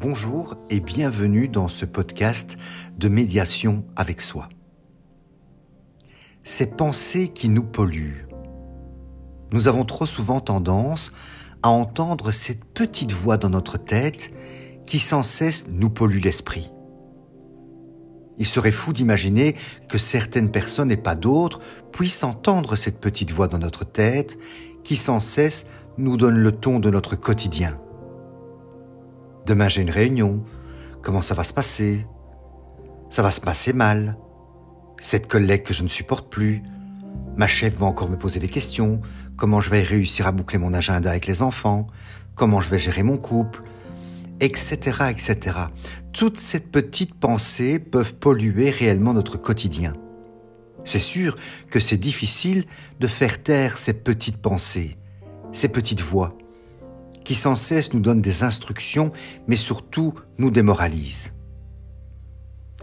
Bonjour et bienvenue dans ce podcast de médiation avec soi. Ces pensées qui nous polluent. Nous avons trop souvent tendance à entendre cette petite voix dans notre tête qui sans cesse nous pollue l'esprit. Il serait fou d'imaginer que certaines personnes et pas d'autres puissent entendre cette petite voix dans notre tête qui sans cesse nous donne le ton de notre quotidien. Demain j'ai une réunion. Comment ça va se passer? Ça va se passer mal. Cette collègue que je ne supporte plus. Ma chef va encore me poser des questions. Comment je vais réussir à boucler mon agenda avec les enfants? Comment je vais gérer mon couple? Etc. etc. Toutes ces petites pensées peuvent polluer réellement notre quotidien. C'est sûr que c'est difficile de faire taire ces petites pensées, ces petites voix qui sans cesse nous donne des instructions, mais surtout nous démoralise.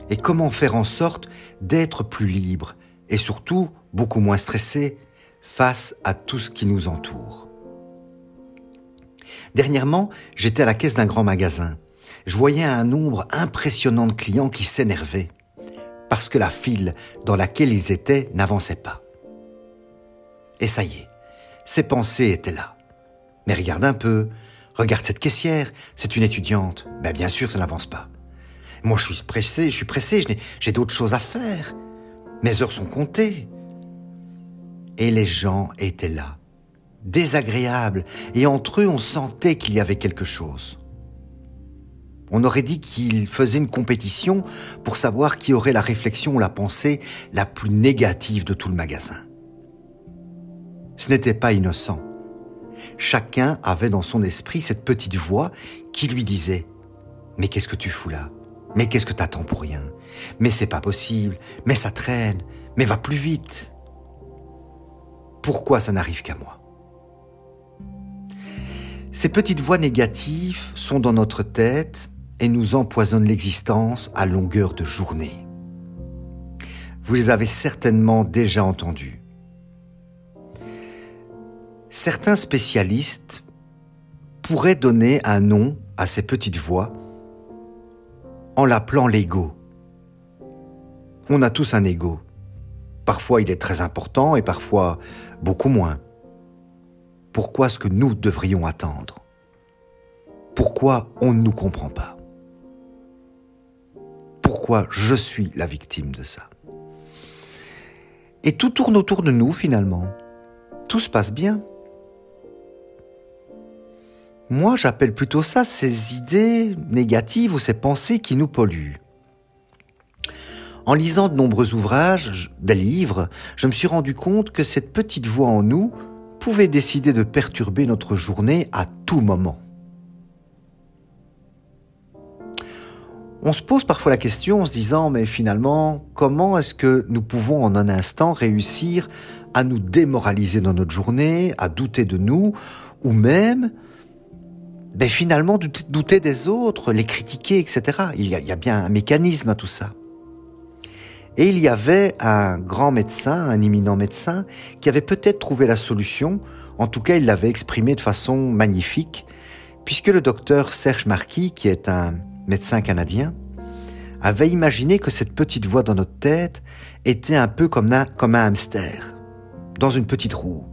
Et comment faire en sorte d'être plus libre et surtout beaucoup moins stressé face à tout ce qui nous entoure? Dernièrement, j'étais à la caisse d'un grand magasin. Je voyais un nombre impressionnant de clients qui s'énervaient parce que la file dans laquelle ils étaient n'avançait pas. Et ça y est, ces pensées étaient là. Mais regarde un peu, regarde cette caissière, c'est une étudiante. Ben bien sûr, ça n'avance pas. Moi, je suis pressé, je suis pressé, j'ai d'autres choses à faire. Mes heures sont comptées. Et les gens étaient là, désagréables, et entre eux, on sentait qu'il y avait quelque chose. On aurait dit qu'ils faisaient une compétition pour savoir qui aurait la réflexion ou la pensée la plus négative de tout le magasin. Ce n'était pas innocent chacun avait dans son esprit cette petite voix qui lui disait ⁇ Mais qu'est-ce que tu fous là? Mais qu'est-ce que t'attends pour rien? Mais c'est pas possible Mais ça traîne Mais va plus vite !⁇ Pourquoi ça n'arrive qu'à moi? Ces petites voix négatives sont dans notre tête et nous empoisonnent l'existence à longueur de journée. Vous les avez certainement déjà entendues. Certains spécialistes pourraient donner un nom à ces petites voix en l'appelant l'ego. On a tous un ego. Parfois il est très important et parfois beaucoup moins. Pourquoi est-ce que nous devrions attendre? Pourquoi on ne nous comprend pas? Pourquoi je suis la victime de ça? Et tout tourne autour de nous finalement. Tout se passe bien. Moi, j'appelle plutôt ça ces idées négatives ou ces pensées qui nous polluent. En lisant de nombreux ouvrages, des livres, je me suis rendu compte que cette petite voix en nous pouvait décider de perturber notre journée à tout moment. On se pose parfois la question en se disant, mais finalement, comment est-ce que nous pouvons en un instant réussir à nous démoraliser dans notre journée, à douter de nous, ou même ben finalement douter des autres, les critiquer, etc. Il y, a, bien un mécanisme à tout ça. Et il y avait un grand médecin, un éminent médecin, qui avait peut-être trouvé la solution, en tout cas il l'avait exprimé de façon magnifique, puisque le docteur Serge Marquis, qui est un médecin canadien, avait imaginé que cette petite voix dans notre tête était un peu comme un hamster, dans une petite roue.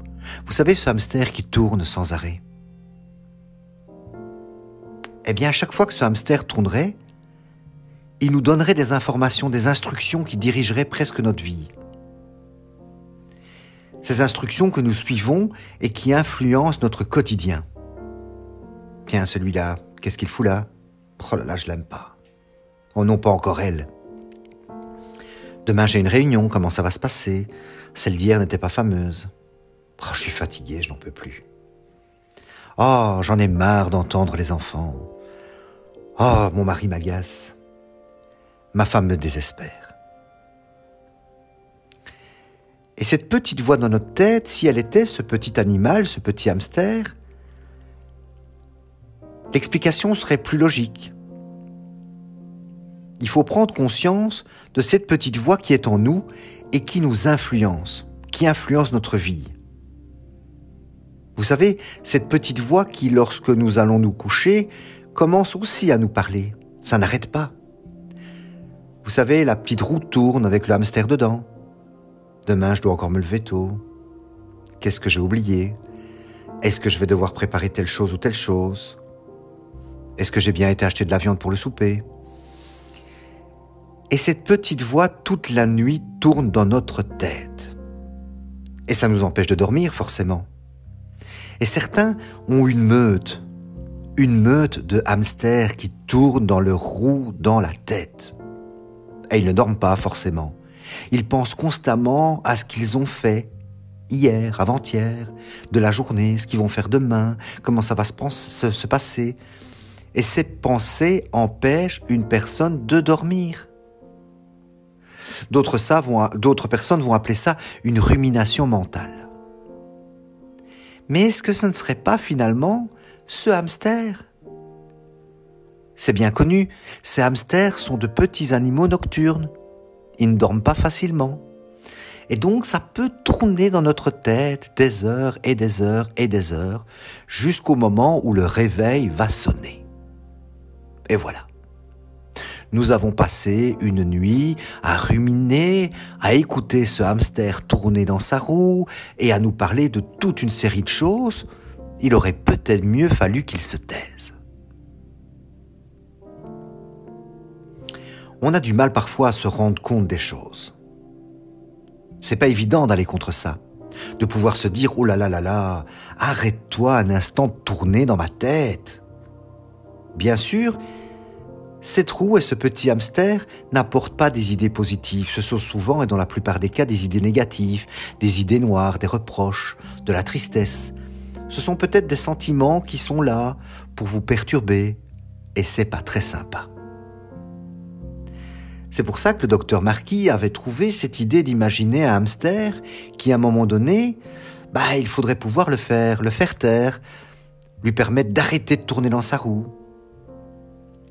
Vous savez ce hamster qui tourne sans arrêt eh bien à chaque fois que ce hamster tournerait, il nous donnerait des informations, des instructions qui dirigeraient presque notre vie. Ces instructions que nous suivons et qui influencent notre quotidien. Tiens, celui-là, qu'est-ce qu'il fout là? Oh là là, je l'aime pas. Oh non, pas encore elle. Demain j'ai une réunion, comment ça va se passer? Celle d'hier n'était pas fameuse. Oh, je suis fatigué, je n'en peux plus. Oh, j'en ai marre d'entendre les enfants. Oh, mon mari m'agace. Ma femme me désespère. Et cette petite voix dans notre tête, si elle était ce petit animal, ce petit hamster, l'explication serait plus logique. Il faut prendre conscience de cette petite voix qui est en nous et qui nous influence, qui influence notre vie. Vous savez, cette petite voix qui, lorsque nous allons nous coucher, commence aussi à nous parler. Ça n'arrête pas. Vous savez, la petite roue tourne avec le hamster dedans. Demain, je dois encore me lever tôt. Qu'est-ce que j'ai oublié? Est-ce que je vais devoir préparer telle chose ou telle chose? Est-ce que j'ai bien été acheter de la viande pour le souper? Et cette petite voix toute la nuit tourne dans notre tête. Et ça nous empêche de dormir, forcément. Et certains ont une meute, une meute de hamsters qui tournent dans le roue dans la tête. Et ils ne dorment pas forcément. Ils pensent constamment à ce qu'ils ont fait hier, avant-hier, de la journée, ce qu'ils vont faire demain, comment ça va se, se passer. Et ces pensées empêchent une personne de dormir. D'autres personnes vont appeler ça une rumination mentale. Mais est-ce que ce ne serait pas finalement ce hamster C'est bien connu, ces hamsters sont de petits animaux nocturnes. Ils ne dorment pas facilement. Et donc ça peut tourner dans notre tête des heures et des heures et des heures jusqu'au moment où le réveil va sonner. Et voilà. Nous avons passé une nuit à ruminer, à écouter ce hamster tourner dans sa roue et à nous parler de toute une série de choses. Il aurait peut-être mieux fallu qu'il se taise. On a du mal parfois à se rendre compte des choses. C'est pas évident d'aller contre ça, de pouvoir se dire oh là là là là, arrête-toi un instant de tourner dans ma tête. Bien sûr, cette roue et ce petit hamster n'apportent pas des idées positives, ce sont souvent et dans la plupart des cas des idées négatives, des idées noires, des reproches, de la tristesse. Ce sont peut-être des sentiments qui sont là pour vous perturber et c'est pas très sympa. C'est pour ça que le docteur Marquis avait trouvé cette idée d'imaginer un hamster qui, à un moment donné, bah, il faudrait pouvoir le faire, le faire taire, lui permettre d'arrêter de tourner dans sa roue.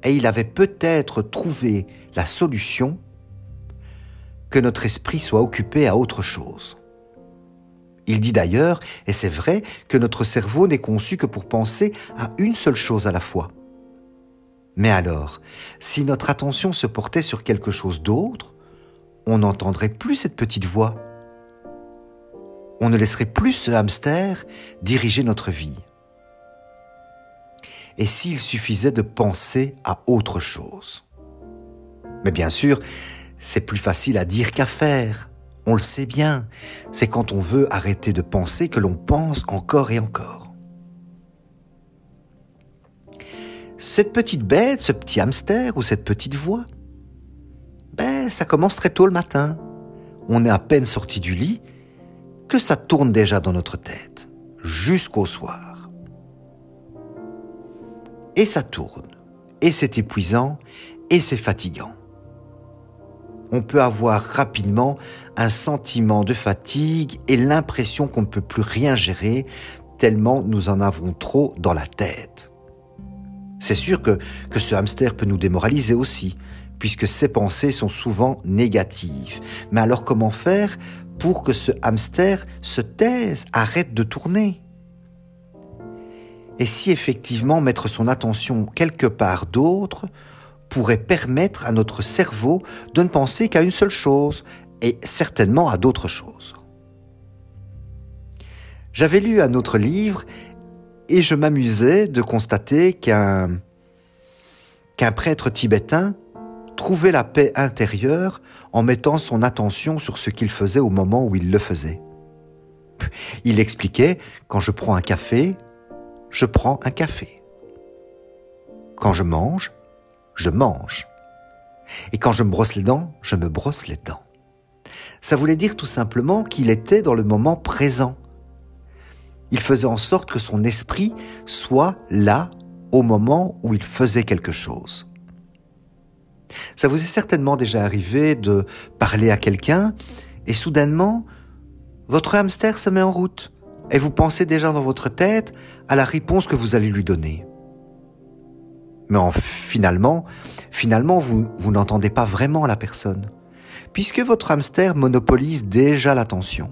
Et il avait peut-être trouvé la solution que notre esprit soit occupé à autre chose. Il dit d'ailleurs, et c'est vrai, que notre cerveau n'est conçu que pour penser à une seule chose à la fois. Mais alors, si notre attention se portait sur quelque chose d'autre, on n'entendrait plus cette petite voix. On ne laisserait plus ce hamster diriger notre vie. Et s'il suffisait de penser à autre chose? Mais bien sûr, c'est plus facile à dire qu'à faire. On le sait bien. C'est quand on veut arrêter de penser que l'on pense encore et encore. cette petite bête, ce petit hamster ou cette petite voix, ben, ça commence très tôt le matin. On est à peine sorti du lit que ça tourne déjà dans notre tête, jusqu'au soir. Et ça tourne, et c'est épuisant, et c'est fatigant. On peut avoir rapidement un sentiment de fatigue et l'impression qu'on ne peut plus rien gérer tellement nous en avons trop dans la tête. C'est sûr que, que ce hamster peut nous démoraliser aussi, puisque ses pensées sont souvent négatives. Mais alors comment faire pour que ce hamster se taise, arrête de tourner? Et si effectivement mettre son attention quelque part d'autre pourrait permettre à notre cerveau de ne penser qu'à une seule chose, et certainement à d'autres choses. J'avais lu un autre livre et je m'amusais de constater qu'un prêtre tibétain trouvait la paix intérieure en mettant son attention sur ce qu'il faisait au moment où il le faisait. Il expliquait, quand je prends un café, je prends un café. Quand je mange, je mange. Et quand je me brosse les dents, je me brosse les dents. Ça voulait dire tout simplement qu'il était dans le moment présent. Il faisait en sorte que son esprit soit là au moment où il faisait quelque chose. Ça vous est certainement déjà arrivé de parler à quelqu'un et soudainement, votre hamster se met en route et vous pensez déjà dans votre tête à la réponse que vous allez lui donner. Mais finalement, vous, vous n'entendez pas vraiment la personne, puisque votre hamster monopolise déjà l'attention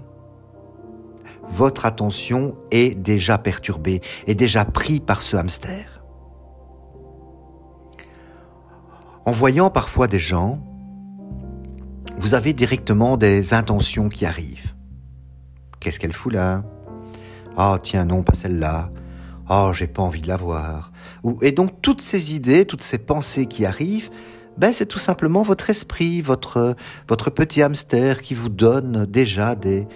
votre attention est déjà perturbée, est déjà pris par ce hamster. En voyant parfois des gens, vous avez directement des intentions qui arrivent. Qu'est-ce qu'elle fout là? Ah tiens non, pas celle-là. Oh, j'ai pas envie de la voir. Et donc toutes ces idées, toutes ces pensées qui arrivent, ben c'est tout simplement votre esprit, votre petit hamster qui vous donne déjà des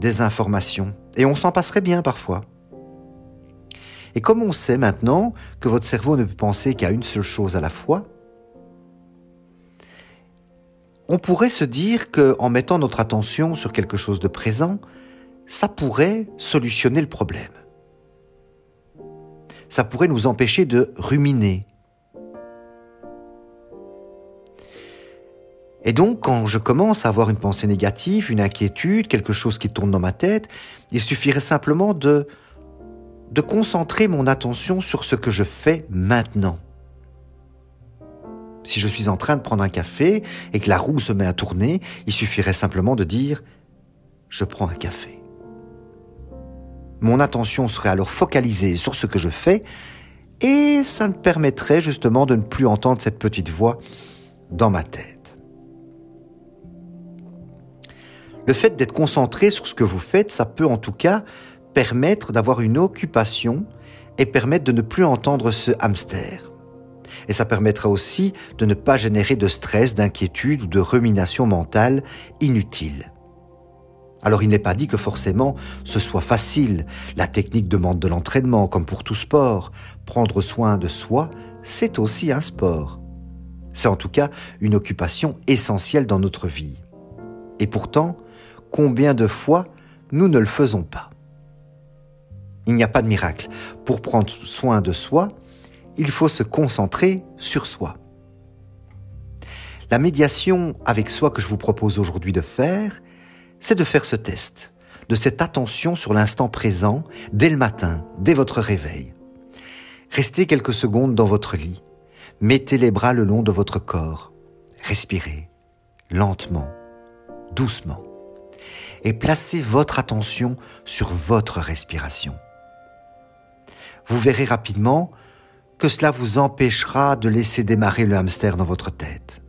des informations. Et on s'en passerait bien parfois. Et comme on sait maintenant que votre cerveau ne peut penser qu'à une seule chose à la fois, on pourrait se dire qu'en mettant notre attention sur quelque chose de présent, ça pourrait solutionner le problème. Ça pourrait nous empêcher de ruminer. Et donc, quand je commence à avoir une pensée négative, une inquiétude, quelque chose qui tourne dans ma tête, il suffirait simplement de de concentrer mon attention sur ce que je fais maintenant. Si je suis en train de prendre un café et que la roue se met à tourner, il suffirait simplement de dire ⁇ je prends un café ⁇ Mon attention serait alors focalisée sur ce que je fais et ça me permettrait justement de ne plus entendre cette petite voix dans ma tête. Le fait d'être concentré sur ce que vous faites, ça peut en tout cas permettre d'avoir une occupation et permettre de ne plus entendre ce hamster. Et ça permettra aussi de ne pas générer de stress, d'inquiétude ou de rumination mentale inutile. Alors il n'est pas dit que forcément ce soit facile. La technique demande de l'entraînement, comme pour tout sport. Prendre soin de soi, c'est aussi un sport. C'est en tout cas une occupation essentielle dans notre vie. Et pourtant, combien de fois nous ne le faisons pas? Il n'y a pas de miracle. Pour prendre soin de soi, il faut se concentrer sur soi. La médiation avec soi que je vous propose aujourd'hui de faire, c'est de faire ce test, de cette attention sur l'instant présent dès le matin, dès votre réveil. Restez quelques secondes dans votre lit. Mettez les bras le long de votre corps. Respirez lentement, doucement. Et placez votre attention sur votre respiration vous verrez rapidement que cela vous empêchera de laisser démarrer le hamster dans votre tête.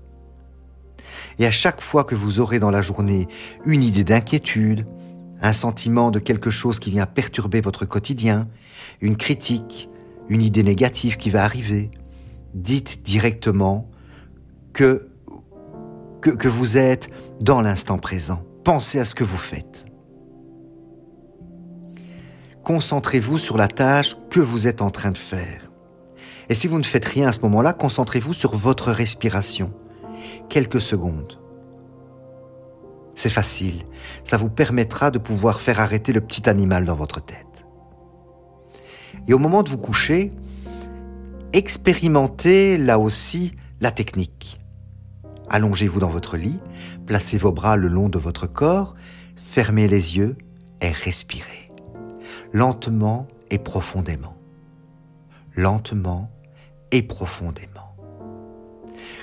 Et à chaque fois que vous aurez dans la journée une idée d'inquiétude, un sentiment de quelque chose qui vient perturber votre quotidien, une critique, une idée négative qui va arriver, dites directement que, que, vous êtes dans l'instant présent. Pensez à ce que vous faites concentrez-vous sur la tâche que vous êtes en train de faire. Et si vous ne faites rien à ce moment-là, concentrez-vous sur votre respiration. Quelques secondes. C'est facile. Ça vous permettra de pouvoir faire arrêter le petit animal dans votre tête. Et au moment de vous coucher, expérimentez là aussi la technique. Allongez-vous dans votre lit, placez vos bras le long de votre corps, fermez les yeux et respirez lentement et profondément. Lentement et profondément.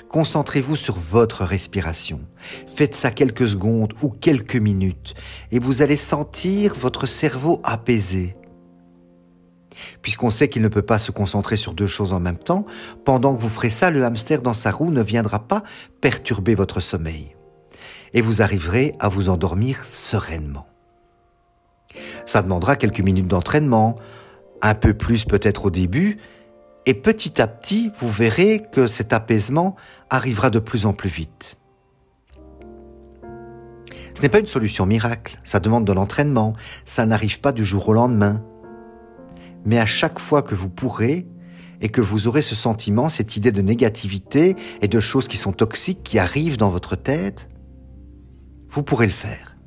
Concentrez-vous sur votre respiration. Faites ça quelques secondes ou quelques minutes et vous allez sentir votre cerveau apaisé. Puisqu'on sait qu'il ne peut pas se concentrer sur deux choses en même temps, pendant que vous ferez ça, le hamster dans sa roue ne viendra pas perturber votre sommeil. Et vous arriverez à vous endormir sereinement. Ça demandera quelques minutes d'entraînement, un peu plus peut-être au début, et petit à petit, vous verrez que cet apaisement arrivera de plus en plus vite. Ce n'est pas une solution miracle, ça demande de l'entraînement, ça n'arrive pas du jour au lendemain. Mais à chaque fois que vous pourrez, et que vous aurez ce sentiment, cette idée de négativité et de choses qui sont toxiques qui arrivent dans votre tête, vous pourrez le faire.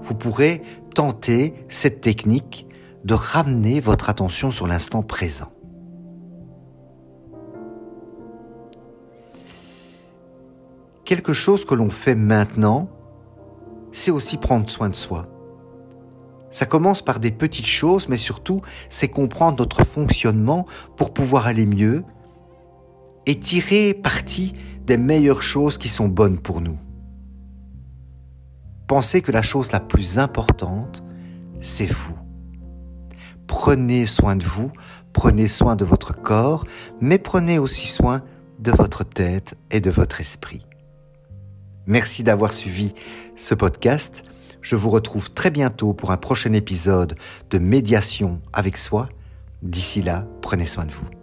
Vous pourrez tenter cette technique de ramener votre attention sur l'instant présent. Quelque chose que l'on fait maintenant, c'est aussi prendre soin de soi. Ça commence par des petites choses, mais surtout, c'est comprendre notre fonctionnement pour pouvoir aller mieux et tirer parti des meilleures choses qui sont bonnes pour nous. Pensez que la chose la plus importante, c'est vous. Prenez soin de vous, prenez soin de votre corps, mais prenez aussi soin de votre tête et de votre esprit. Merci d'avoir suivi ce podcast. Je vous retrouve très bientôt pour un prochain épisode de médiation avec soi. D'ici là, prenez soin de vous.